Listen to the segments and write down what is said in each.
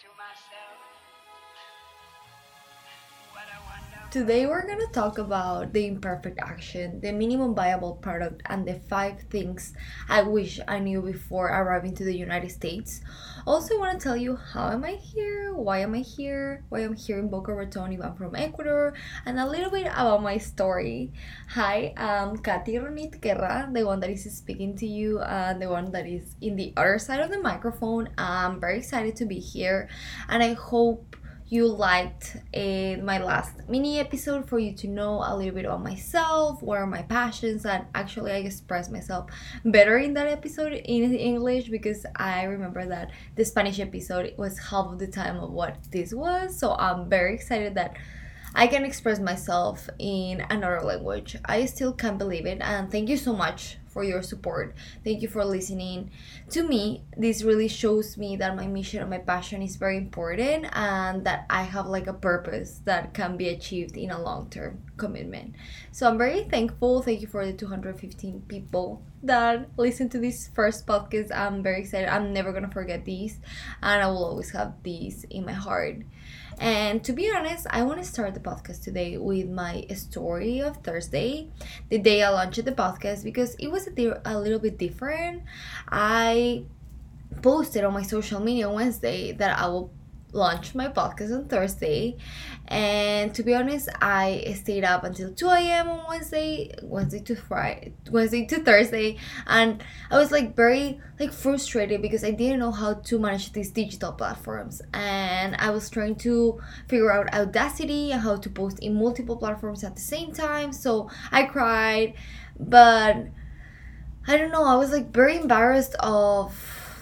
to myself. Today we're gonna talk about the imperfect action, the minimum viable product, and the five things I wish I knew before arriving to the United States. Also, I want to tell you how am I here, why am I here, why I'm here in Boca Raton if I'm from Ecuador, and a little bit about my story. Hi, I'm Katy Ronit Guerra, the one that is speaking to you, and the one that is in the other side of the microphone. I'm very excited to be here, and I hope you liked uh, my last mini episode for you to know a little bit about myself, what are my passions, and actually I expressed myself better in that episode in English because I remember that the Spanish episode was half of the time of what this was. So I'm very excited that I can express myself in another language. I still can't believe it, and thank you so much for your support. Thank you for listening to me. This really shows me that my mission and my passion is very important and that I have like a purpose that can be achieved in a long term commitment. So I'm very thankful. Thank you for the 215 people that listen to this first podcast. I'm very excited. I'm never gonna forget these, and I will always have these in my heart. And to be honest, I want to start the podcast today with my story of Thursday, the day I launched the podcast, because it was a, di- a little bit different. I posted on my social media Wednesday that I will launch my podcast on Thursday. And to be honest, I stayed up until 2 a.m. on Wednesday, Wednesday to Friday, Wednesday to Thursday, and I was like very like frustrated because I didn't know how to manage these digital platforms. And I was trying to figure out Audacity and how to post in multiple platforms at the same time. So I cried, but I don't know, I was like very embarrassed of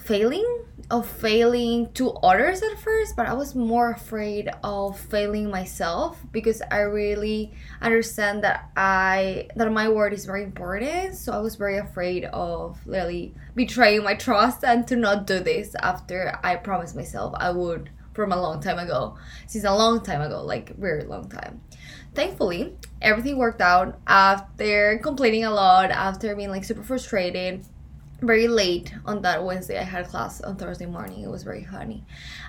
failing of failing to others at first but i was more afraid of failing myself because i really understand that i that my word is very important. So i was very afraid of really betraying my trust and to not do this after i promised myself i would from a long time ago since a long time ago like very long time. Thankfully everything worked out after complaining a lot after being like super frustrated very late on that Wednesday. I had class on Thursday morning. It was very honey.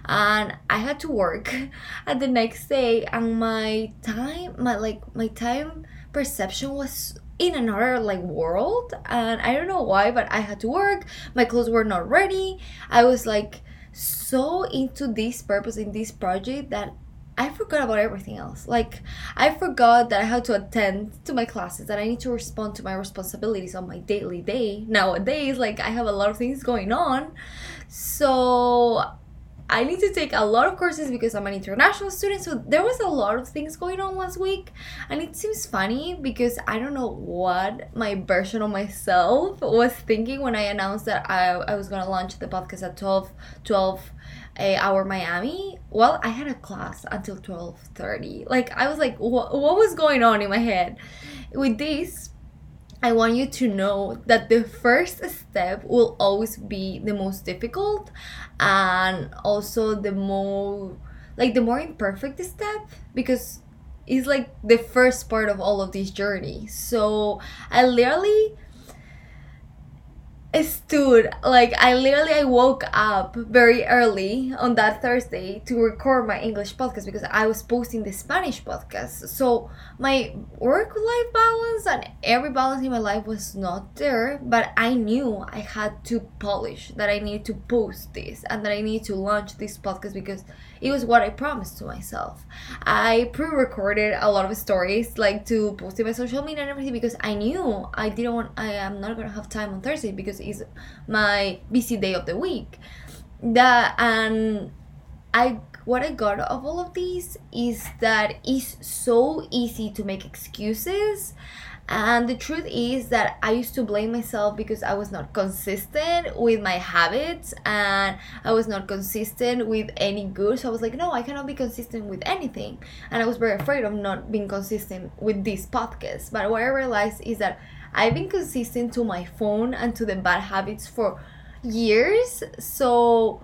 And I had to work at the next day and my time my like my time perception was in another like world and I don't know why but I had to work. My clothes were not ready. I was like so into this purpose in this project that I forgot about everything else. Like, I forgot that I had to attend to my classes, that I need to respond to my responsibilities on my daily day. Nowadays, like, I have a lot of things going on. So, I need to take a lot of courses because I'm an international student. So, there was a lot of things going on last week. And it seems funny because I don't know what my version of myself was thinking when I announced that I, I was going to launch the podcast at 12, 12 hour Miami. Well, I had a class until 12:30. Like I was like what what was going on in my head? With this, I want you to know that the first step will always be the most difficult and also the more like the more imperfect step because it's like the first part of all of this journey. So, I literally stood like I literally I woke up very early on that Thursday to record my English podcast because I was posting the Spanish podcast. So my work life balance and every balance in my life was not there, but I knew I had to polish that I needed to post this and that I needed to launch this podcast because it was what I promised to myself. I pre-recorded a lot of stories like to post in my social media and everything because I knew I didn't want I am not gonna have time on Thursday because it's my busy day of the week. That and I what I got of all of these is that it's so easy to make excuses and the truth is that I used to blame myself because I was not consistent with my habits and I was not consistent with any good. So I was like, no, I cannot be consistent with anything. And I was very afraid of not being consistent with this podcast. But what I realized is that I've been consistent to my phone and to the bad habits for years. So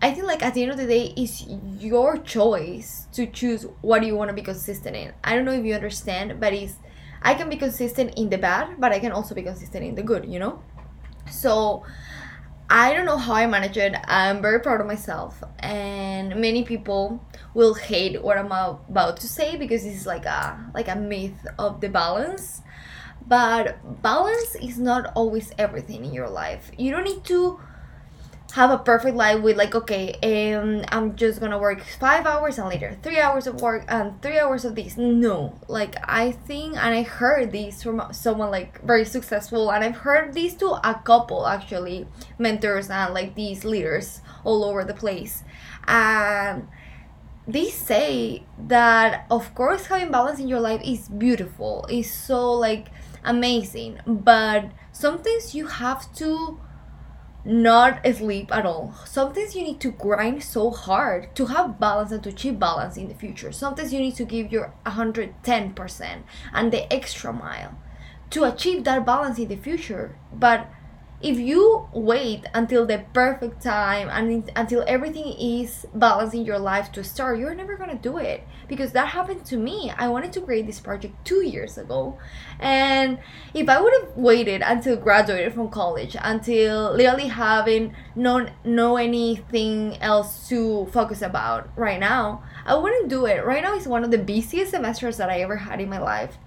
I think like at the end of the day it's your choice to choose what you want to be consistent in. I don't know if you understand, but it's I can be consistent in the bad, but I can also be consistent in the good, you know? So I don't know how I manage it. I'm very proud of myself, and many people will hate what I'm about to say because this is like a like a myth of the balance. But balance is not always everything in your life. You don't need to have a perfect life with like okay um i'm just gonna work five hours and later three hours of work and three hours of this. No. Like i think and i heard this from someone like very successful and i've heard these to a couple actually mentors and like these leaders all over the place. And they say that of course having balance in your life is beautiful is so like amazing but sometimes you have to not sleep at all. Sometimes you need to grind so hard to have balance and to achieve balance in the future. Sometimes you need to give your 110% and the extra mile to achieve that balance in the future. But if you wait until the perfect time and until everything is balanced in your life to start, you're never gonna do it because that happened to me. I wanted to create this project two years ago, and if I would have waited until graduated from college, until literally having not know anything else to focus about right now, I wouldn't do it. Right now is one of the busiest semesters that I ever had in my life.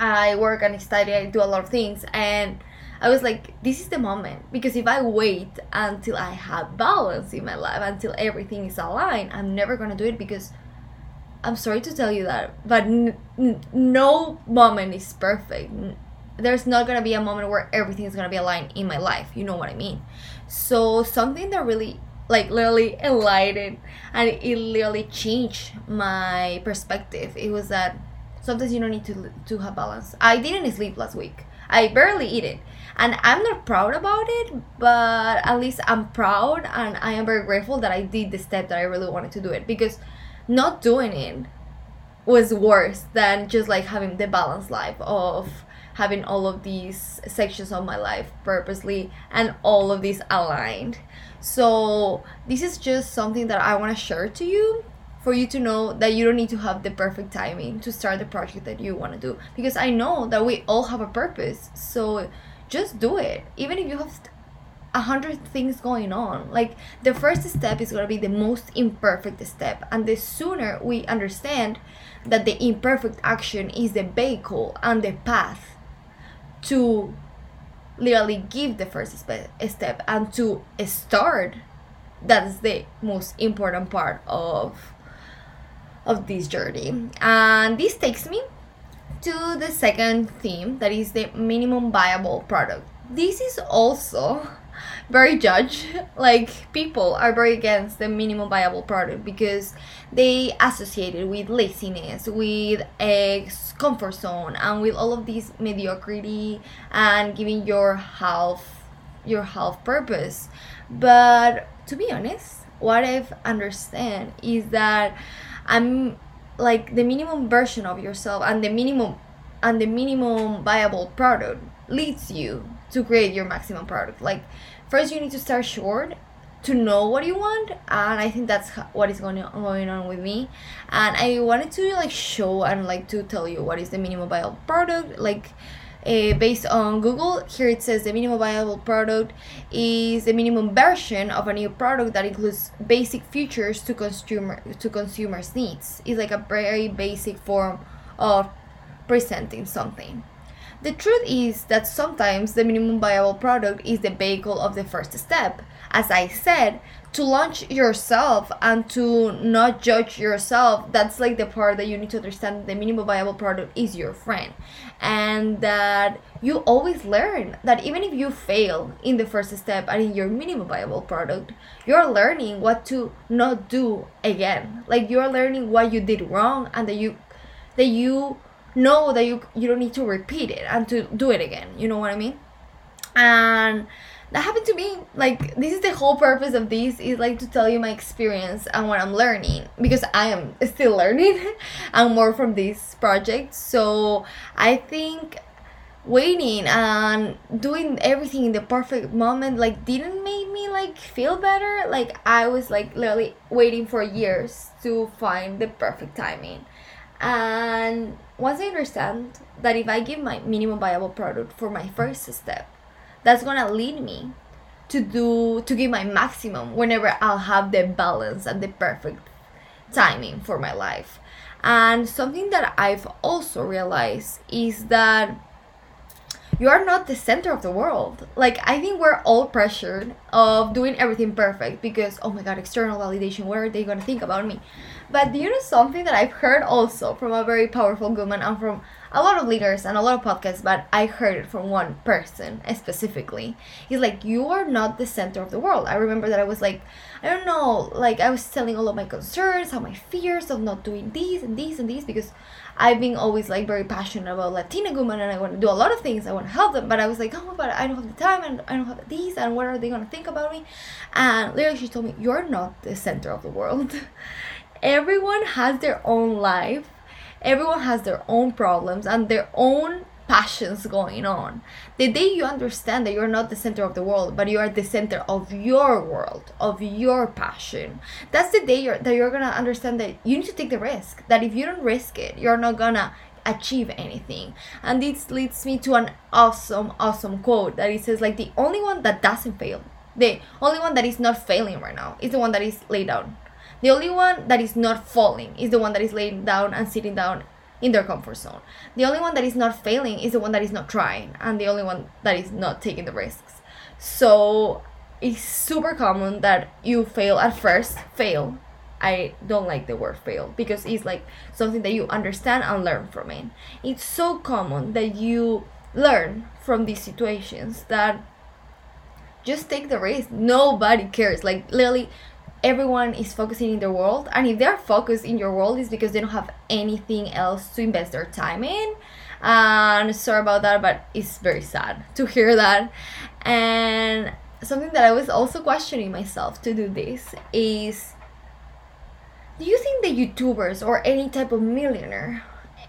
I work and study, I do a lot of things, and I was like, this is the moment. Because if I wait until I have balance in my life, until everything is aligned, I'm never gonna do it because I'm sorry to tell you that, but n- n- no moment is perfect. There's not gonna be a moment where everything is gonna be aligned in my life. You know what I mean? So something that really like literally enlightened and it literally changed my perspective. It was that sometimes you don't need to to have balance. I didn't sleep last week. I barely eat it and I'm not proud about it, but at least I'm proud and I am very grateful that I did the step that I really wanted to do it because not doing it was worse than just like having the balanced life of having all of these sections of my life purposely and all of these aligned. So, this is just something that I want to share to you for you to know that you don't need to have the perfect timing to start the project that you want to do because I know that we all have a purpose. So, just do it. Even if you have a hundred things going on. Like the first step is going to be the most imperfect step. And the sooner we understand that the imperfect action is the vehicle and the path to literally give the first step and to start that's the most important part of of this journey. And this takes me to the second theme that is the minimum viable product. This is also very judged. Like people are very against the minimum viable product because they associate it with laziness, with a comfort zone, and with all of this mediocrity and giving your half your half purpose. But to be honest, what I've understand is that I'm like the minimum version of yourself and the minimum and the minimum viable product leads you to create your maximum product. Like first you need to start short to know what you want and i think that's what is going on, going on with me. And i wanted to like show and like to tell you what is the minimum viable product. Like uh, based on Google. Here it says the minimum viable product is the minimum version of a new product that includes basic features to consumer to consumers' needs. It's like a very basic form of presenting something. The truth is that sometimes the minimum viable product is the vehicle of the first step. As I said, to launch yourself and to not judge yourself, that's like the part that you need to understand the minimum viable product is your friend. And that you always learn that even if you fail in the first step and in your minimum viable product, you're learning what to not do again. Like you're learning what you did wrong and that you that you know that you you don't need to repeat it and to do it again you know what i mean and that happened to me like this is the whole purpose of this is like to tell you my experience and what i'm learning because i am still learning and more from this project. So i think waiting and doing everything in the perfect moment like didn't make me like feel better. Like i was like literally waiting for years to find the perfect timing. And once I understand that if I give my minimum viable product for my first step, that's gonna lead me to do to give my maximum whenever I'll have the balance and the perfect timing for my life. And something that I've also realized is that you are not the center of the world. Like I think we're all pressured of doing everything perfect because oh my god, external validation, what are they gonna think about me? But do you know something that I've heard also from a very powerful woman and from a lot of leaders and a lot of podcasts, but I heard it from one person specifically. He's like, You are not the center of the world. I remember that I was like, I don't know, like I was telling all of my concerns, how my fears of not doing these and these and these because I've been always like very passionate about Latina women and I want to do a lot of things. I want to help them, but I was like, oh, but I don't have the time and I don't have these and what are they gonna think about me? And literally, she told me, you're not the center of the world. Everyone has their own life. Everyone has their own problems and their own passions going on. The day you understand that you're not the center of the world, but you are the center of your world, of your passion, that's the day you're, that you're gonna understand that you need to take the risk. That if you don't risk it, you're not gonna achieve anything. And this leads me to an awesome, awesome quote that it says like the only one that doesn't fail, the only one that is not failing right now is the one that is laid down. The only one that is not falling is the one that is laying down and sitting down in their comfort zone. The only one that is not failing is the one that is not trying, and the only one that is not taking the risks. So it's super common that you fail at first, fail. I don't like the word fail because it's like something that you understand and learn from it. It's so common that you learn from these situations that just take the risk. Nobody cares. Like literally everyone is focusing in their world and if they're focused in your world is because they don't have anything else to invest their time in. And sorry about that but it's very sad to hear that. And something that i was also questioning myself to do this is do you think the youtubers or any type of millionaire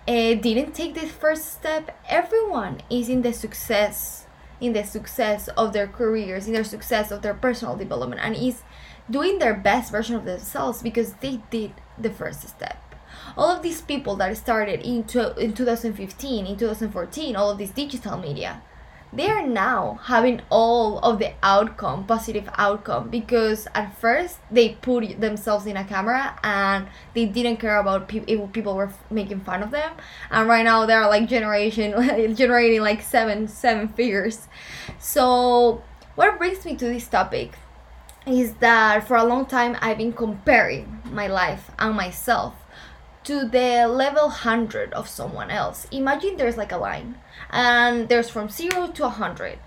uh, didn't take this first step? Everyone is in the success in the success of their careers in their success of their personal development and is doing their best version of themselves because they did the first step. All of these people that started in, in 2015, in 2014, all of this digital media, they are now having all of the outcome, positive outcome, because at first they put themselves in a camera and they didn't care about pe- if people were making fun of them, and right now they're like generation generating like seven seven figures. So what brings me to this topic is that for a long time I've been comparing my life and myself to the level 100 of someone else. Imagine there's like a line and there's from 0 to 100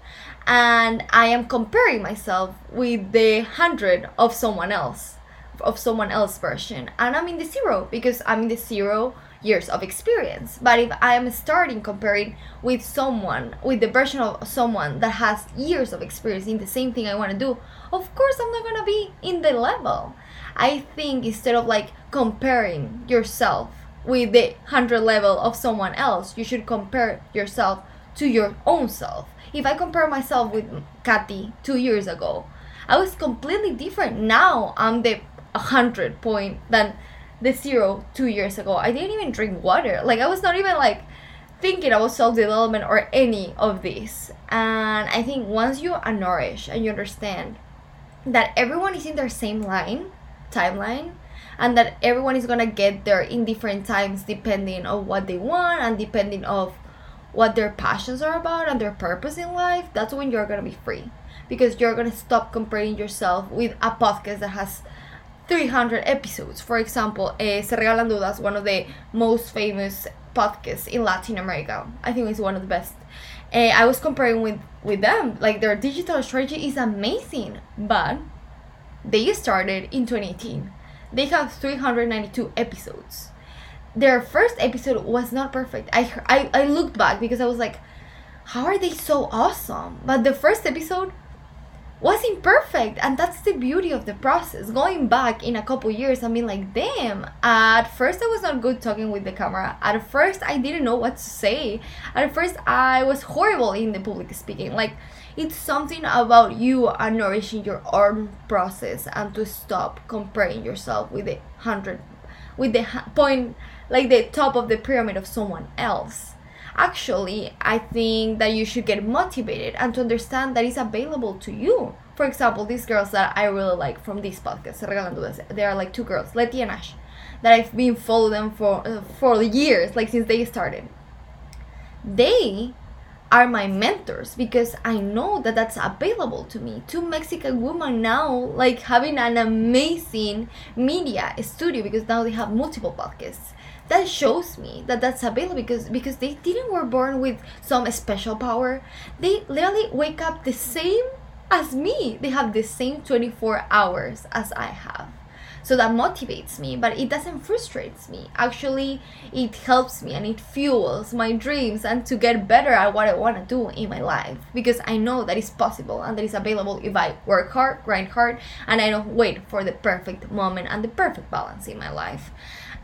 and I am comparing myself with the 100 of someone else of someone else version and I'm in the 0 because I'm in the 0 years of experience. But if I am starting comparing with someone, with the version of someone that has years of experience in the same thing I want to do, of course I'm not gonna be in the level. I think instead of like comparing yourself with the 100 level of someone else, you should compare yourself to your own self. If I compare myself with Kathy two years ago, I was completely different. Now I'm the 100 point than the zero two years ago. I didn't even drink water. Like I was not even like thinking about self development or any of this. And I think once you are nourished and you understand that everyone is in their same line, timeline, and that everyone is gonna get there in different times depending on what they want and depending of what their passions are about and their purpose in life, that's when you're gonna be free. Because you're gonna stop comparing yourself with a podcast that has 300 episodes. For example, eh, Se Regalan Dudas, one of the most famous podcasts in Latin America. I think it's one of the best. Uh, I was comparing with, with them. Like, their digital strategy is amazing. But they started in 2018. They have 392 episodes. Their first episode was not perfect. I, I, I looked back because I was like, how are they so awesome? But the first episode was imperfect and that's the beauty of the process. Going back in a couple years i mean like damn at first i was not good talking with the camera. At first i didn't know what to say. At first i was horrible in the public speaking. Like it's something about you and nourishing your own process and to stop comparing yourself with the hundred with the point like the top of the pyramid of someone else actually i think that you should get motivated and to understand that it's available to you for example, these girls that I really like from this podcast, they are like two girls, Lety and Ash, that I've been following them for uh, for years, like since they started. They are my mentors because I know that that's available to me. Two Mexican women now, like having an amazing media studio because now they have multiple podcasts. That shows me that that's available because because they didn't were born with some special power. They literally wake up the same as me. They have the same 24 hours as I have so that motivates me but it doesn't frustrates me actually it helps me and it fuels my dreams and to get better at what i want to do in my life because i know that it's possible and that it's available if i work hard grind hard and i don't wait for the perfect moment and the perfect balance in my life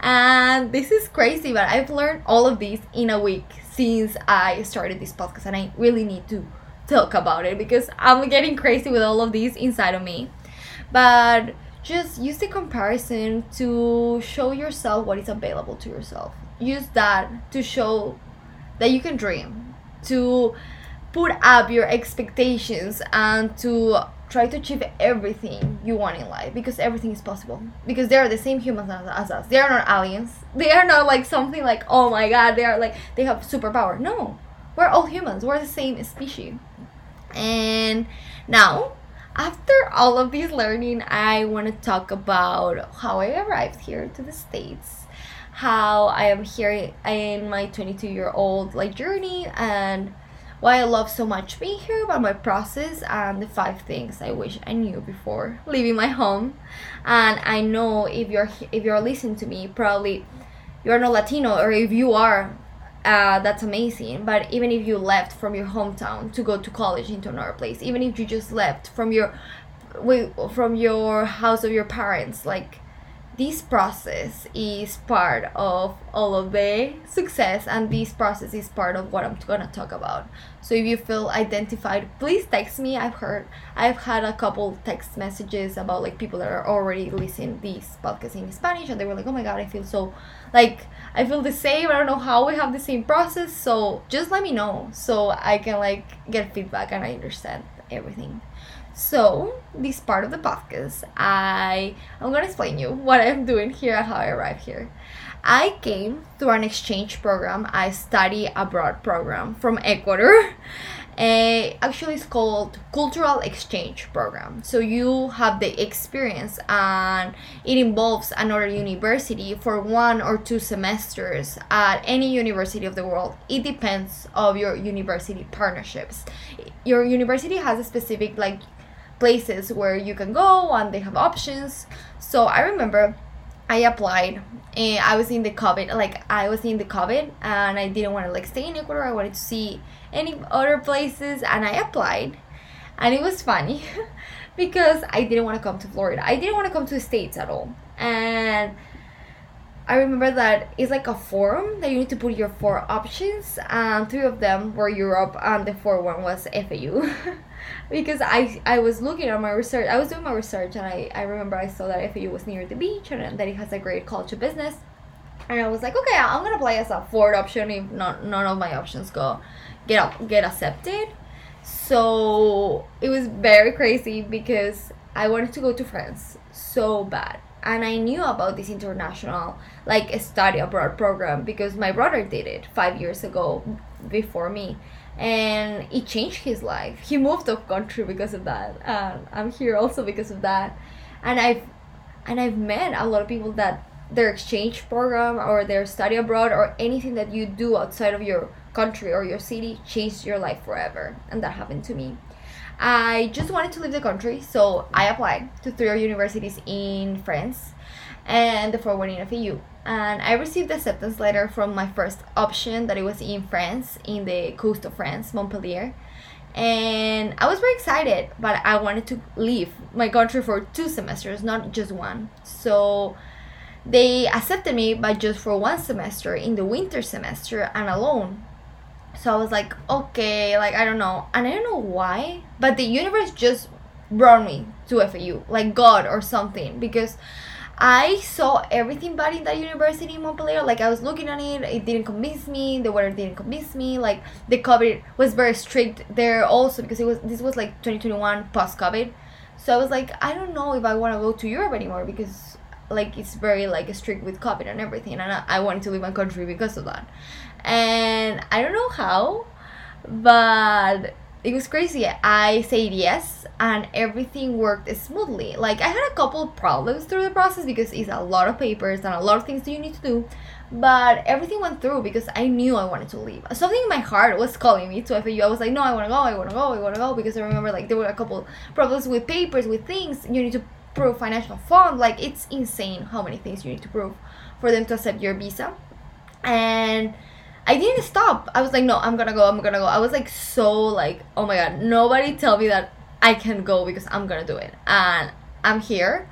and this is crazy but i've learned all of this in a week since i started this podcast and i really need to talk about it because i'm getting crazy with all of these inside of me. But just use the comparison to show yourself what is available to yourself. Use that to show that you can dream to put up your expectations and to try to achieve everything you want in life because everything is possible. Because they are the same humans as, us. They are not aliens. They are not like something like oh my god they are like they have superpower. No. We're all humans. We're the same species. And now after all of this learning, I want to talk about how I arrived here to the States, how I am here in my 22 year old like journey, and why I love so much being here, about my process, and the five things I wish I knew before leaving my home. And I know if you're if you're listening to me, probably you're not Latino, or if you are, uh, that's amazing. But even if you left from your hometown to go to college into another place, even if you just left from your from your house of your parents, like this process is part of all of the success and this process is part of what i'm gonna talk about. So if you feel identified please text me. I've heard i've had a couple text messages about like people that are already listening this podcast in spanish and they were like oh my god i feel so like i feel the same. I don't know how we have the same process so just let me know so i can like get feedback and i understand everything so, this part of the podcast, I I'm gonna explain you what I'm doing here and how I arrived here. I came through an exchange program, I study abroad program from Ecuador. Uh, actually, it's called cultural exchange program. So you have the experience, and it involves another university for one or two semesters at any university of the world. It depends of your university partnerships. Your university has a specific like places where you can go and they have options. So I remember I applied and I was in the COVID, like I was in the COVID and I didn't want to like stay in Ecuador. I wanted to see any other places and I applied and it was funny because I didn't want to come to Florida. I didn't want to come to the States at all. And I remember that it's like a form that you need to put your four options, and three of them were Europe, and the fourth one was FAU. because I I was looking at my research, I was doing my research, and I, I remember I saw that FAU was near the beach and that it has a great culture business. And I was like, okay, I'm gonna apply as a fourth option if not none of my options go get up get accepted. So it was very crazy because I wanted to go to France so bad and I knew about this international like study abroad program because my brother did it five years ago before me and it changed his life. He moved the country because of that. And i'm here also because of that. And i've and i've met a lot of people that their exchange program or their study abroad or anything that you do outside of your country or your city changed your life forever. And that happened to me. I just wanted to leave the country, so I applied to three universities in France and the one in FAU. And I received the acceptance letter from my first option that it was in France, in the coast of France, Montpellier. And I was very excited, but I wanted to leave my country for two semesters, not just one. So they accepted me, but just for one semester in the winter semester and alone so I was like, okay, like I don't know. And I don't know why, but the universe just brought me to FAU, like God or something, because I saw everything bad in that university in Montpellier. Like I was looking at it, it didn't convince me. The weather didn't convince me. Like the COVID was very strict there also because it was this was like 2021 post COVID. So I was like, I don't know if I want to go to Europe anymore because like it's very like strict with COVID and everything, and I, I wanted to leave my country because of that. And I don't know how, but it was crazy. I said yes, and everything worked smoothly. Like I had a couple problems through the process because it's a lot of papers and a lot of things that you need to do, but everything went through because I knew I wanted to leave. Something in my heart was calling me to FAU. I was like, no, I want to go, I want to go, I want to go because I remember like there were a couple problems with papers, with things you need to prove financial fund. Like it's insane how many things you need to prove for them to accept your visa, and I didn't stop. I was like, no, I'm gonna go, I'm gonna go. I was like so like, oh my god, nobody tell me that I can go because I'm gonna do it. And I'm here.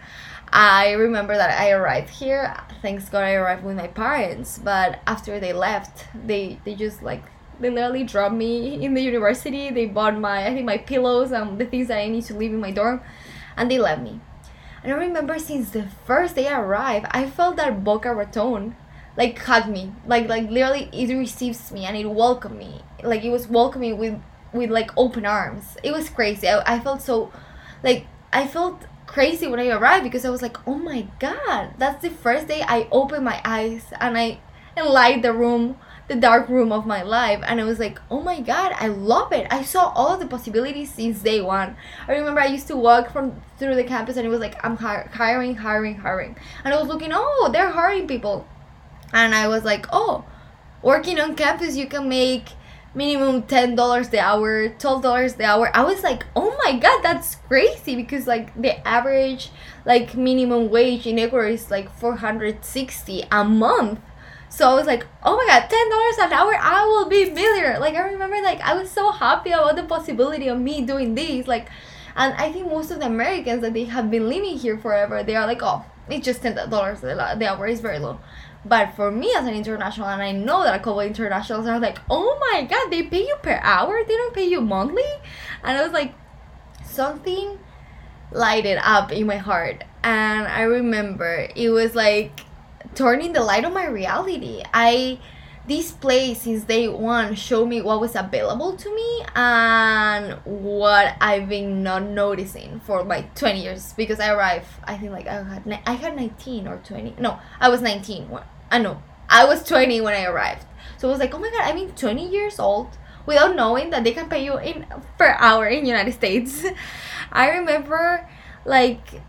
I remember that I arrived here. Thanks God I arrived with my parents, but after they left, they they just like they literally dropped me in the university. They bought my I think my pillows and the things that I need to leave in my dorm, and they left me. And I remember since the first day I arrived, I felt that Boca Raton like hugged me like like literally it receives me and it welcomed me like it was welcoming with with like open arms. It was crazy. I, I felt so like i felt crazy when i arrived because i was like oh my god that's the first day i opened my eyes and i and light the room the dark room of my life. And i was like oh my god i love it. I saw all the possibilities since day one. I remember i used to walk from through the campus and it was like i'm hi- hiring hiring hiring. And i was looking oh they're hiring people. And I was like, oh, working on campus, you can make minimum ten dollars the hour, twelve dollars the hour. I was like, oh my god, that's crazy because like the average like minimum wage in Ecuador is like four hundred sixty a month. So I was like, oh my god, ten dollars an hour, I will be millionaire. Like I remember like I was so happy about the possibility of me doing this. Like and I think most of the Americans that they have been living here forever, they are like, oh, it's just ten dollars the hour is very low. But for me as an international, and I know that a couple internationals are like, oh my god, they pay you per hour, they don't pay you monthly. And I was like, something lighted up in my heart. And I remember it was like turning the light on my reality. I this place since day one showed me what was available to me and what I've been not noticing for like 20 years. Because I arrived I think like I had I had 19 or 20 no I was 19 I know ah, I was 20 when I arrived. So I was like oh my god I've been 20 years old without knowing that they can pay you in per hour in United States. I remember like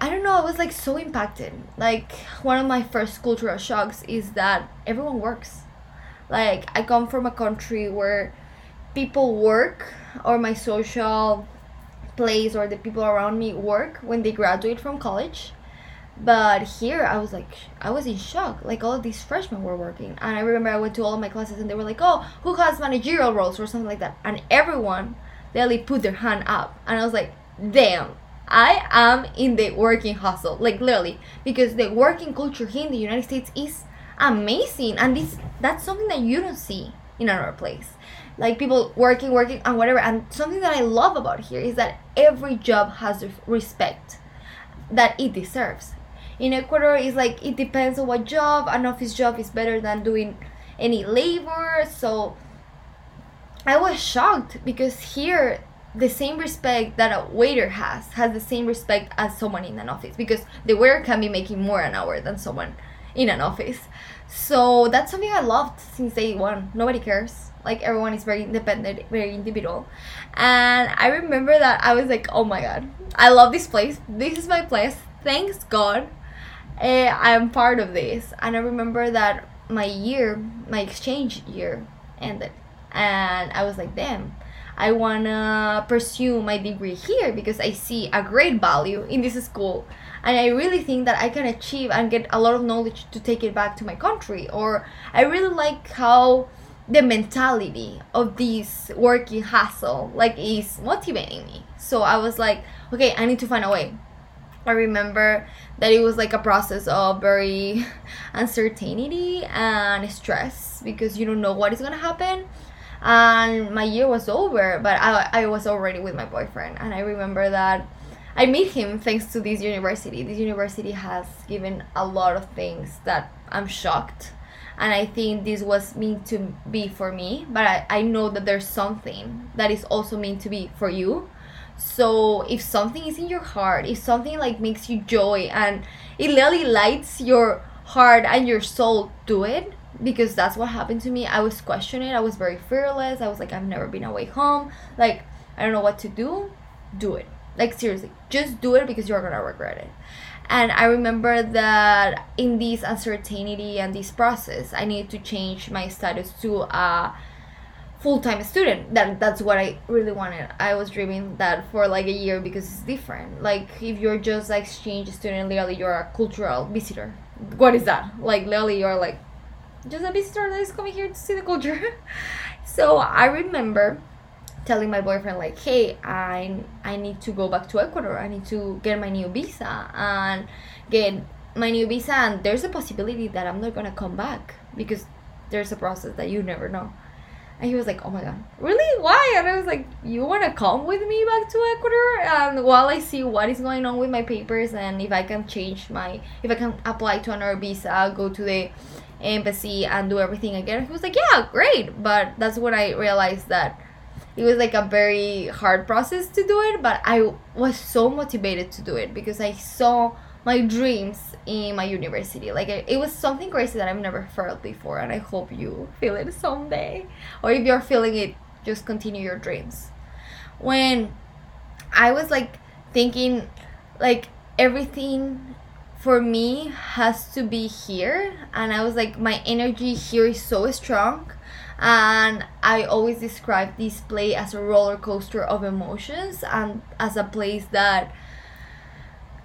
I don't know, I was like so impacted. Like one of my first cultural shocks is that everyone works. Like I come from a country where people work or my social place or the people around me work when they graduate from college. But here I was like I was in shock. Like all of these freshmen were working. And I remember I went to all of my classes and they were like, Oh, who has managerial roles or something like that? And everyone they put their hand up and I was like, damn, I am in the working hustle, like literally, because the working culture here in the United States is amazing, and this that's something that you don't see in another place. Like people working, working, and whatever. And something that I love about here is that every job has respect that it deserves. In Ecuador, it's like it depends on what job. An office job is better than doing any labor. So I was shocked because here the same respect that a waiter has has the same respect as someone in an office because the waiter can be making more an hour than someone in an office. So that's something i loved since day one. Nobody cares. Like everyone is very independent very individual. And i remember that i was like oh my god i love this place. This is my place. Thanks god uh, i am part of this. And i remember that my year my exchange year ended. And i was like damn I wanna pursue my degree here because I see a great value in this school. And I really think that I can achieve and get a lot of knowledge to take it back to my country. Or I really like how the mentality of this working hustle like is motivating me. So I was like okay I need to find a way. I remember that it was like a process of very uncertainty and stress because you don't know what is gonna happen and my year was over but I, I was already with my boyfriend. And i remember that i met him thanks to this university. This university has given a lot of things that i'm shocked. And i think this was meant to be for me but I, I know that there's something that is also meant to be for you. So if something is in your heart, if something like makes you joy and it literally lights your heart and your soul, do it because that's what happened to me. I was questioning. I was very fearless. I was like, I've never been away home. Like, I don't know what to do. Do it. Like, seriously, just do it because you're gonna regret it. And I remember that in this uncertainty and this process, I needed to change my status to a full-time student that that's what i really wanted i was dreaming that for like a year because it's different like if you're just like exchange student literally you're a cultural visitor what is that like literally you're like just a visitor that is coming here to see the culture. So i remember telling my boyfriend like hey i i need to go back to ecuador. I need to get my new visa and get my new visa and there's a possibility that i'm not gonna come back because there's a process that you never know and he was like, "Oh my god, really? Why?" And I was like, "You want to come with me back to Ecuador? And while I see what is going on with my papers and if I can change my, if I can apply to another visa, go to the embassy and do everything again." He was like, "Yeah, great." But that's when I realized that it was like a very hard process to do it. But I was so motivated to do it because I saw my dreams in my university. Like it, it was something crazy that I've never felt before, and I hope you feel it someday. Or if you're feeling it, just continue your dreams. When I was like thinking, like everything for me has to be here, and I was like, my energy here is so strong. And I always describe this place as a roller coaster of emotions and as a place that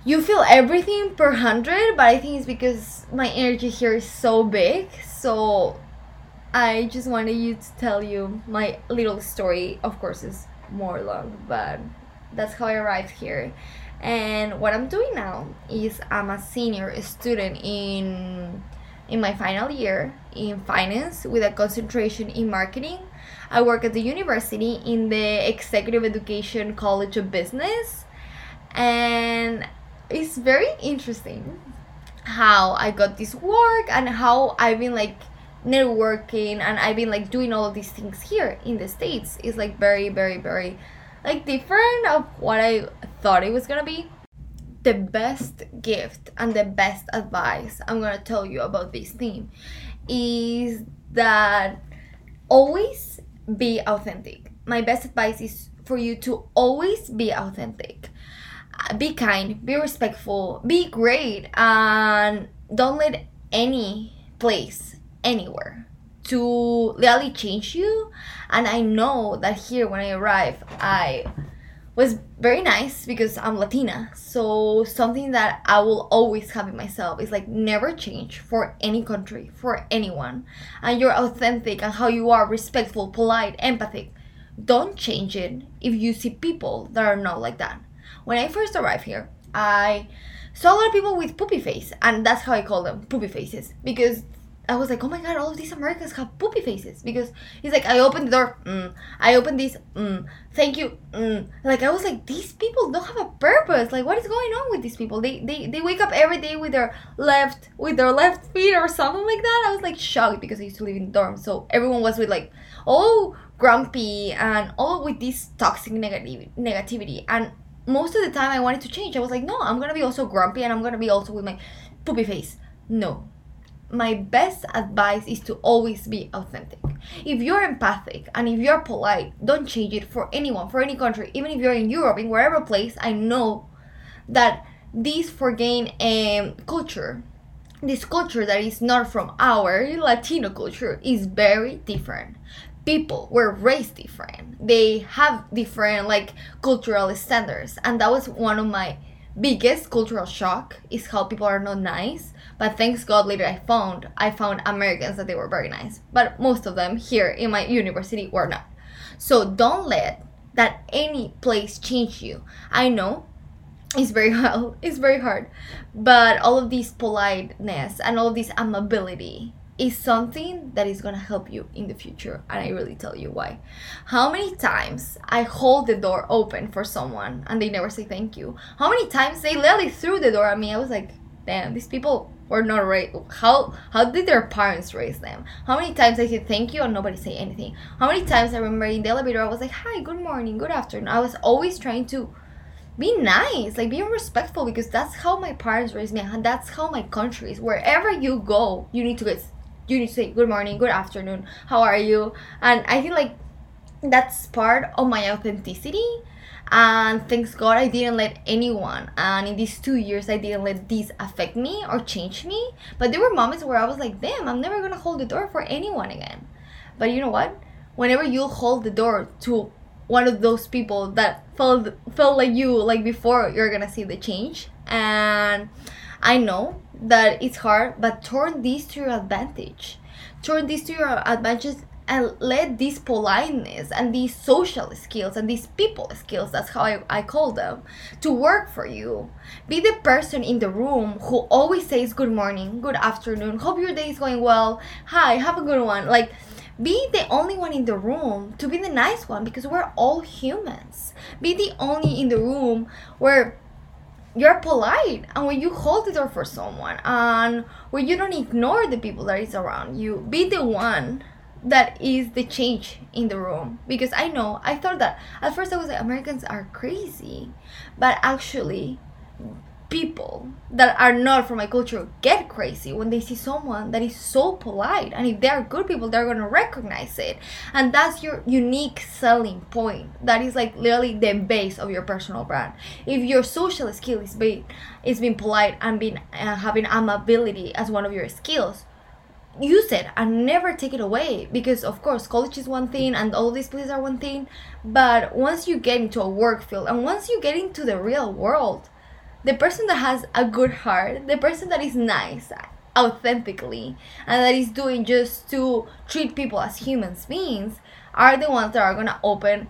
you feel everything per hundred, but I think it's because my energy here is so big. So I just wanted you to tell you my little story. Of course, it's more long, but that's how I arrived here. And what I'm doing now is I'm a senior student in in my final year in finance with a concentration in marketing. I work at the university in the Executive Education College of Business and it's very interesting how I got this work and how I've been like networking and I've been like doing all of these things here in the States It's like very, very, very like different of what I thought it was gonna be. The best gift and the best advice I'm gonna tell you about this theme is that always be authentic. My best advice is for you to always be authentic be kind, be respectful, be great, and don't let any place anywhere to literally change you. And I know that here when I arrived, I was very nice because I'm Latina. So something that I will always have in myself is like never change for any country, for anyone. And you're authentic and how you are respectful, polite, empathic. Don't change it if you see people that are not like that when I first arrived here, I saw a lot of people with poopy face, and that's how I call them poopy faces because I was like, oh my god, all of these Americans have poopy faces because he's like, I opened the door, mm, I opened this, mm, thank you, mm. like I was like, these people don't have a purpose. Like, what is going on with these people? They they they wake up every day with their left with their left feet or something like that. I was like shocked because I used to live in dorm, so everyone was with like, oh, grumpy and all with this toxic negative negativity and most of the time I wanted to change. I was like, no, I'm gonna be also grumpy and I'm gonna be also with my poopy face. No. My best advice is to always be authentic. If you're empathic and if you're polite, don't change it for anyone, for any country. Even if you're in Europe, in wherever place, I know that this foreign um, culture, this culture that is not from our Latino culture, is very different people were raised different. They have different like cultural standards. And that was one of my biggest cultural shock is how people are not nice. But thanks god later i found i found americans that they were very nice. But most of them here in my university were not. So don't let that any place change you. I know it's very hard it's very hard. But all of this politeness and all of this amability is something that is gonna help you in the future and i really tell you why. How many times i hold the door open for someone and they never say thank you? How many times they literally threw the door at me? I was like damn these people were not raised how how did their parents raise them? How many times i said thank you and nobody say anything? How many times i remember in the elevator i was like hi good morning good afternoon. I was always trying to be nice like be respectful because that's how my parents raised me and that's how my country is. Wherever you go you need to get you need to say good morning good afternoon how are you? And i feel like that's part of my authenticity. And thanks god i didn't let anyone and in these two years i didn't let this affect me or change me. But there were moments where i was like damn i'm never gonna hold the door for anyone again. But you know what? Whenever you hold the door to one of those people that felt felt like you like before you're gonna see the change. And i know that it's hard but turn this to your advantage. Turn this to your advantage and let this politeness and these social skills and these people skills that's how I, I call them to work for you. Be the person in the room who always says good morning good afternoon hope your day is going well hi have a good one. Like be the only one in the room to be the nice one because we're all humans. Be the only in the room where you're polite and when you hold the door for someone and when you don't ignore the people that is around you be the one that is the change in the room. Because i know i thought that at first i was like americans are crazy. But actually people that are not from my culture get crazy when they see someone that is so polite and if they are good people they're going to recognize it. And that's your unique selling point. That is like literally the base of your personal brand. If your social skill is being is being polite and being uh, having amability as one of your skills use it and never take it away. Because of course college is one thing and all these places are one thing. But once you get into a work field and once you get into the real world the person that has a good heart, the person that is nice authentically, and that is doing just to treat people as human beings, are the ones that are gonna open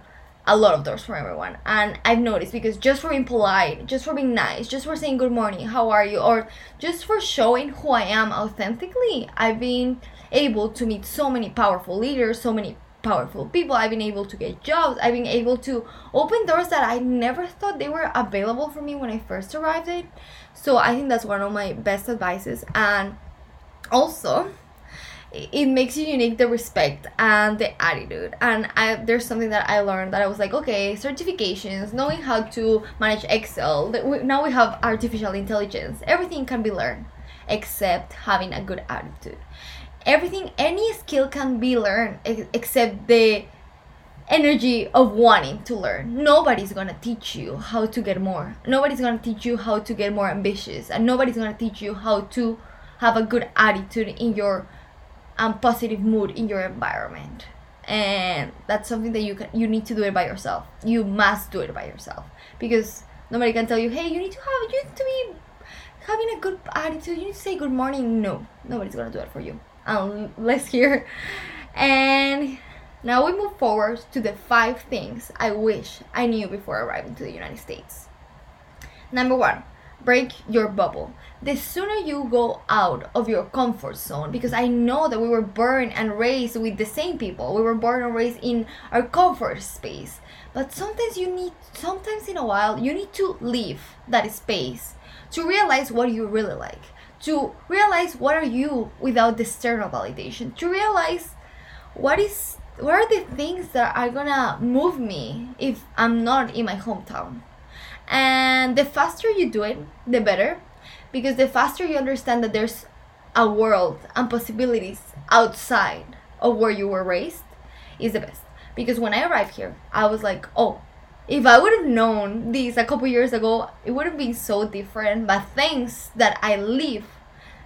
a lot of doors for everyone. And I've noticed because just for being polite, just for being nice, just for saying good morning, how are you, or just for showing who I am authentically, I've been able to meet so many powerful leaders, so many powerful people. I've been able to get jobs. I've been able to open doors that I never thought they were available for me when I first arrived it. So I think that's one of my best advices. And also, it makes you unique the respect and the attitude and I, there's something that i learned that i was like okay certifications knowing how to manage excel now we have artificial intelligence everything can be learned except having a good attitude everything any skill can be learned except the energy of wanting to learn. Nobody's gonna teach you how to get more. Nobody's gonna teach you how to get more ambitious and nobody's gonna teach you how to have a good attitude in your um, positive mood in your environment. And that's something that you can you need to do it by yourself. You must do it by yourself. Because nobody can tell you hey you need to have you need to be having a good attitude. You need to say good morning. No. Nobody's gonna do it for you um, less here. And now we move forward to the five things I wish I knew before arriving to the United States. Number one, break your bubble. The sooner you go out of your comfort zone, because I know that we were born and raised with the same people, we were born and raised in our comfort space. But sometimes you need, sometimes in a while, you need to leave that space to realize what you really like to realize what are you without the external validation to realize what is what are the things that are gonna move me if i'm not in my hometown. And the faster you do it the better because the faster you understand that there's a world and possibilities outside of where you were raised is the best. Because when i arrived here i was like oh if I would have known this a couple years ago, it would have been so different. But thanks that I leave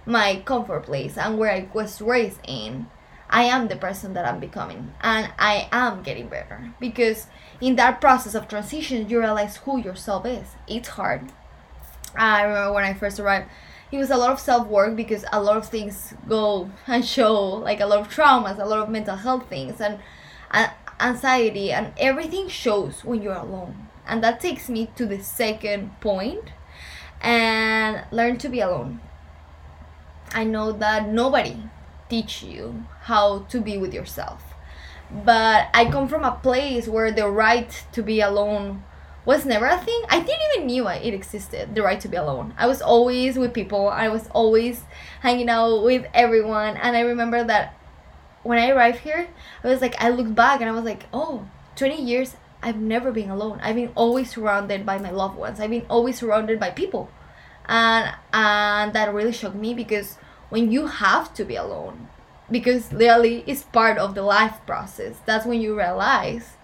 my comfort place and where I was raised in, I am the person that I'm becoming. And I am getting better. Because in that process of transition, you realize who yourself is. It's hard. I remember when I first arrived, it was a lot of self work because a lot of things go and show, like a lot of traumas, a lot of mental health things, and, and anxiety and everything shows when you're alone and that takes me to the second point and learn to be alone i know that nobody teach you how to be with yourself but i come from a place where the right to be alone was never a thing. I didn't even knew it existed, the right to be alone. I was always with people. I was always hanging out with everyone. And I remember that when I arrived here, I was like, I looked back and I was like, oh, 20 years, I've never been alone. I've been always surrounded by my loved ones. I've been always surrounded by people. And, and that really shocked me because when you have to be alone, because literally it's part of the life process, that's when you realize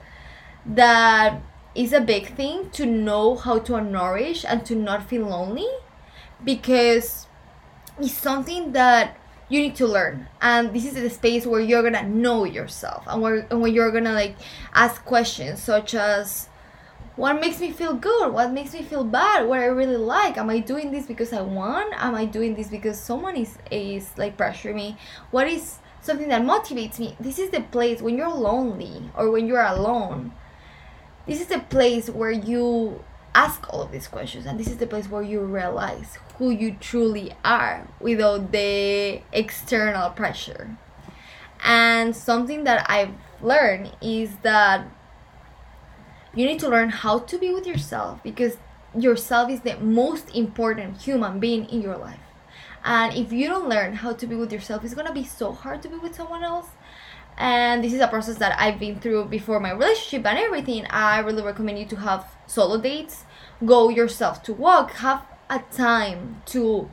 that it's a big thing to know how to nourish and to not feel lonely because it's something that you need to learn. And this is the space where you're gonna know yourself and where, and when you're gonna like ask questions such as what makes me feel good? What makes me feel bad? What i really like? Am i doing this because i want? Am i doing this because someone is is like pressuring me? What is something that motivates me? This is the place when you're lonely or when you're alone. This is the place where you ask all of these questions and this is the place where you realize who you truly are without the external pressure. And something that i've learned is that you need to learn how to be with yourself because yourself is the most important human being in your life. And if you don't learn how to be with yourself it's to be so hard to be with someone else. And this is a process that I've been through before my relationship and everything. I really recommend you to have solo dates, go yourself to walk, have a time to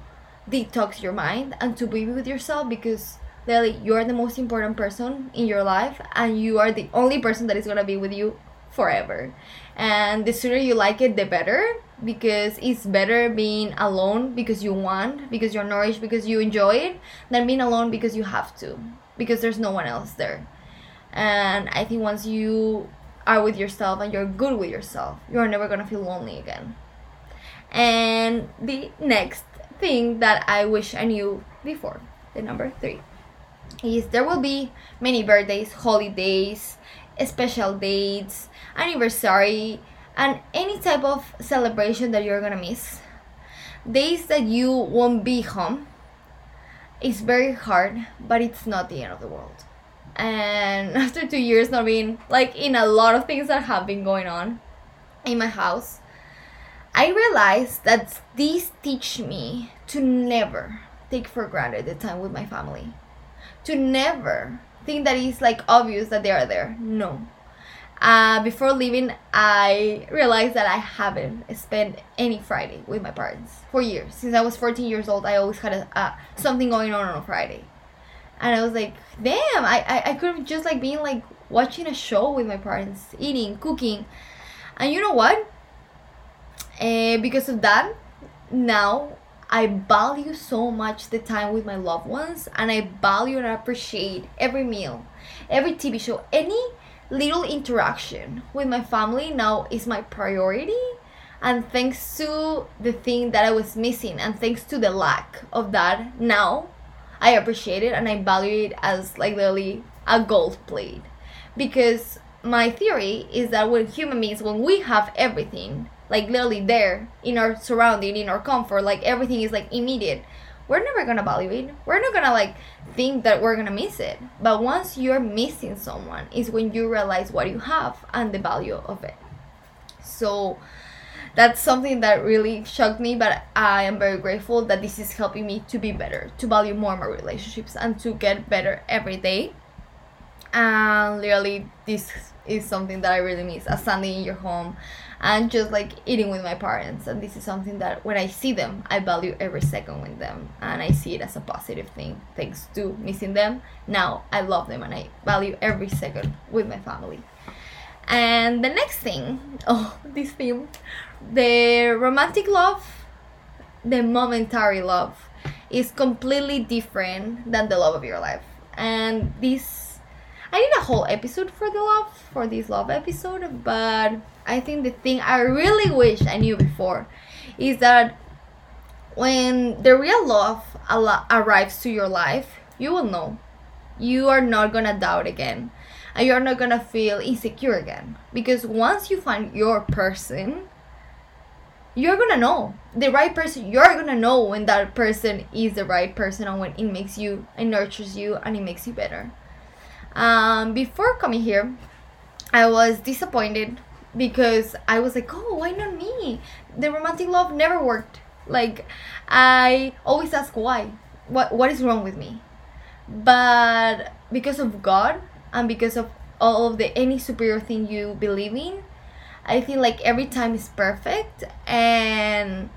detox your mind and to be with yourself because literally you're the most important person in your life and you are the only person that is gonna be with you forever. And the sooner you like it, the better because it's better being alone because you want, because you're nourished, because you enjoy it, than being alone because you have to because there's no one else there. And I think once you are with yourself and you're good with yourself, you're never gonna feel lonely again. And the next thing that I wish I knew before, the number three, is there will be many birthdays, holidays, special dates, anniversary, and any type of celebration that you're gonna miss. Days that you won't be home it's very hard, but it's not the end of the world. And after two years not being like in a lot of things that have been going on in my house, I realized that these teach me to never take for granted the time with my family. To never think that it's like obvious that they are there. No. Uh, before leaving, I realized that I haven't spent any Friday with my parents for years. Since I was 14 years old, I always had a, uh, something going on on a Friday. And I was like, damn, I, I, I could have just like been like watching a show with my parents, eating, cooking. And you know what? Uh, because of that, now I value so much the time with my loved ones and I value and appreciate every meal, every TV show, any little interaction with my family now is my priority. And thanks to the thing that I was missing and thanks to the lack of that now I appreciate it and I value it as like literally a gold plate. Because my theory is that when human beings when we have everything like literally there in our surrounding in our comfort like everything is like immediate we're never gonna value it. We're not gonna like think that we're gonna miss it. But once you're missing someone, is when you realize what you have and the value of it. So that's something that really shocked me, but I am very grateful that this is helping me to be better, to value more my relationships, and to get better every day. And literally, this is something that I really miss. A Sunday in your home, and just like eating with my parents and this is something that when i see them i value every second with them and i see it as a positive thing thanks to missing them. Now i love them and i value every second with my family. And the next thing oh this theme the romantic love the momentary love is completely different than the love of your life. And this I did a whole episode for the love for this love episode, but I think the thing I really wish I knew before is that when the real love arrives to your life, you will know. You are not gonna doubt again, and you're not gonna feel insecure again because once you find your person, you're gonna know the right person. You're gonna know when that person is the right person and when it makes you and nurtures you and it makes you better. Um, before coming here, I was disappointed because I was like, oh, why not me? The romantic love never worked. Like, I always ask why. What what is wrong with me? But because of God and because of all of the any superior thing you believe in, I feel like every time is perfect and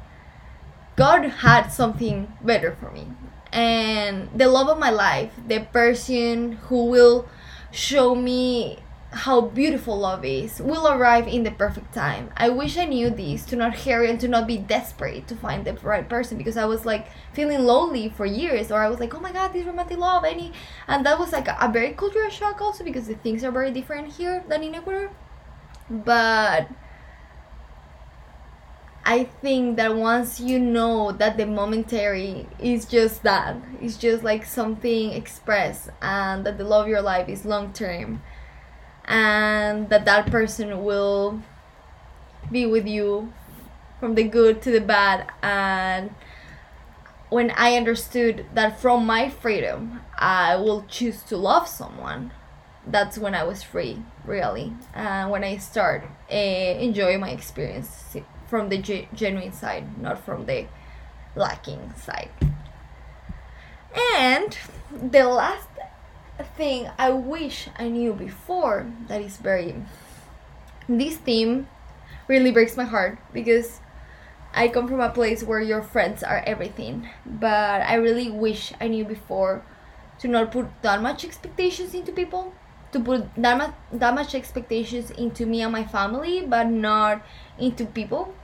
God had something better for me. And the love of my life, the person who will show me how beautiful love is will arrive in the perfect time. I wish I knew this to not hurry and to not be desperate to find the right person because I was like feeling lonely for years or I was like, oh my god, this romantic love, any and that was like a, a very cultural shock also because the things are very different here than in Ecuador. But I think that once you know that the momentary is just that, it's just like something expressed, and that the love of your life is long term, and that that person will be with you from the good to the bad. And when I understood that from my freedom, I will choose to love someone, that's when I was free, really, and when I start uh, enjoying my experience from the ge- genuine side, not from the lacking side. And the last thing I wish I knew before that is very. This theme really breaks my heart because I come from a place where your friends are everything, but I really wish I knew before to not put that much expectations into people to put that much, that much expectations into me and my family but not into people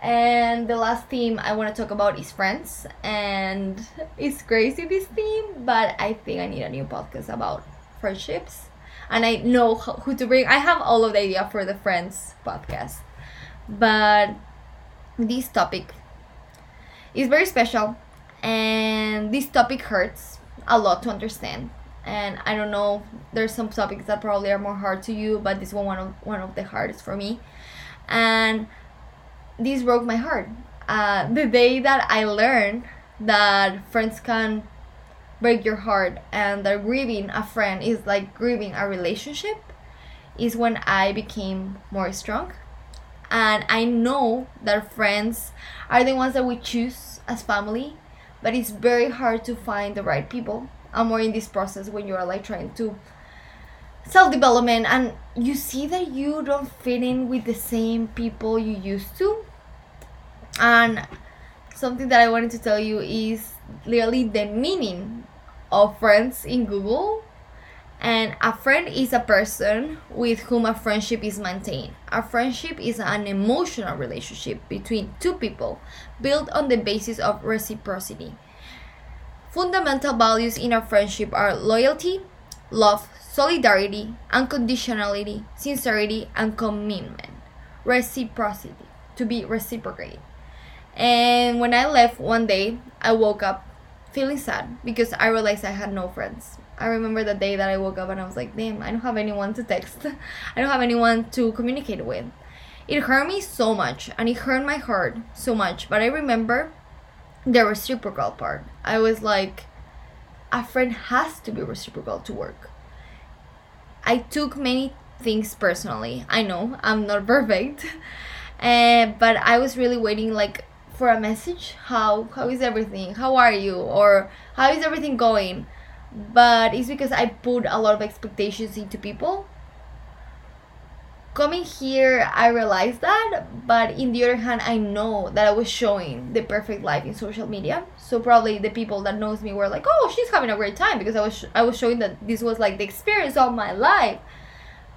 and the last theme I want to talk about is friends. And it's crazy this theme, but I think I need a new podcast about friendships. And I know who to bring. I have all of the idea for the friends podcast. But this topic is very special. And this topic hurts a lot to understand. And I don't know, there's some topics that probably are more hard to you, but this one one of one of the hardest for me. And this broke my heart. Uh, the day that I learned that friends can break your heart and that grieving a friend is like grieving a relationship is when I became more strong. And I know that friends are the ones that we choose as family, but it's very hard to find the right people. I'm more in this process when you are like trying to self development and you see that you don't fit in with the same people you used to and something that I wanted to tell you is literally the meaning of friends in Google. And a friend is a person with whom a friendship is maintained. A friendship is an emotional relationship between two people built on the basis of reciprocity. Fundamental values in a friendship are loyalty, love, solidarity, unconditionality, sincerity, and commitment. Reciprocity, to be reciprocated. And when I left one day, I woke up feeling sad because I realized I had no friends. I remember the day that I woke up and I was like, damn, I don't have anyone to text. I don't have anyone to communicate with. It hurt me so much and it hurt my heart so much. But I remember the reciprocal part. I was like, a friend has to be reciprocal to work. I took many things personally. I know I'm not perfect. Uh, but I was really waiting like for a message? How how is everything? How are you? Or how is everything going? But it's because i put a lot of expectations into people. Coming here i realized that but in the other hand i know that i was showing the perfect life in social media. So probably the people that knows me were like oh she's having a great time because i was i was showing that this was like the experience of my life.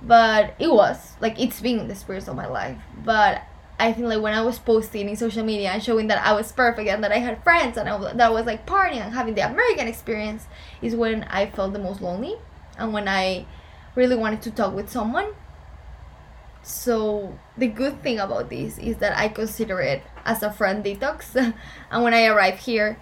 But it was like it's been the experience of my life. But I think like when I was posting in social media and showing that I was perfect and that I had friends and I, that I was like partying and having the American experience is when I felt the most lonely and when I really wanted to talk with someone. So the good thing about this is that I consider it as a friend detox and when I arrive here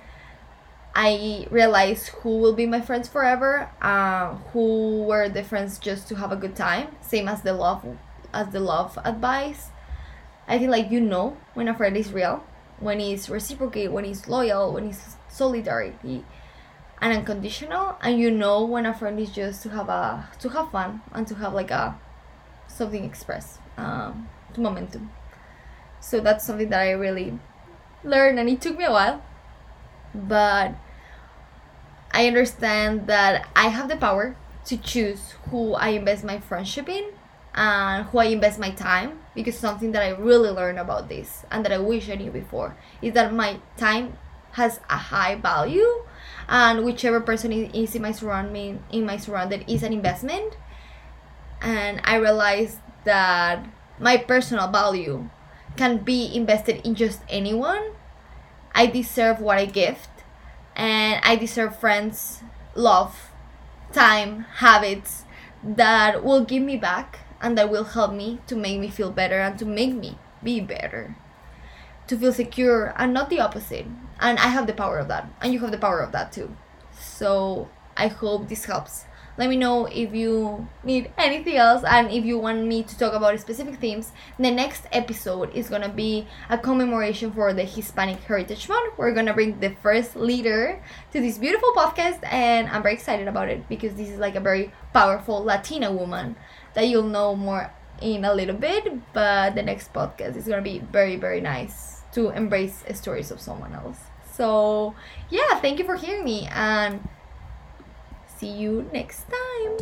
I realize who will be my friends forever, uh, who were the friends just to have a good time, same as the love as the love advice I feel like you know when a friend is real, when he's reciprocate, when he's loyal, when he's solidarity and unconditional, and you know when a friend is just to have a to have fun and to have like a something express. Um, momentum. So that's something that I really learned, and it took me a while, but I understand that I have the power to choose who I invest my friendship in and who I invest my time because something that I really learned about this and that I wish I knew before is that my time has a high value and whichever person is in my surrounding in my surrounding is an investment and I realized that my personal value can be invested in just anyone. I deserve what I gift and I deserve friends, love, time, habits that will give me back and that will help me to make me feel better and to make me be better. To feel secure and not the opposite. And I have the power of that, and you have the power of that too. So I hope this helps. Let me know if you need anything else and if you want me to talk about specific themes. The next episode is gonna be a commemoration for the Hispanic Heritage Month. We're gonna bring the first leader to this beautiful podcast, and I'm very excited about it because this is like a very powerful Latina woman that you'll know more in a little bit. But the next podcast is gonna be very, very nice to embrace stories of someone else. So, yeah, thank you for hearing me and see you next time.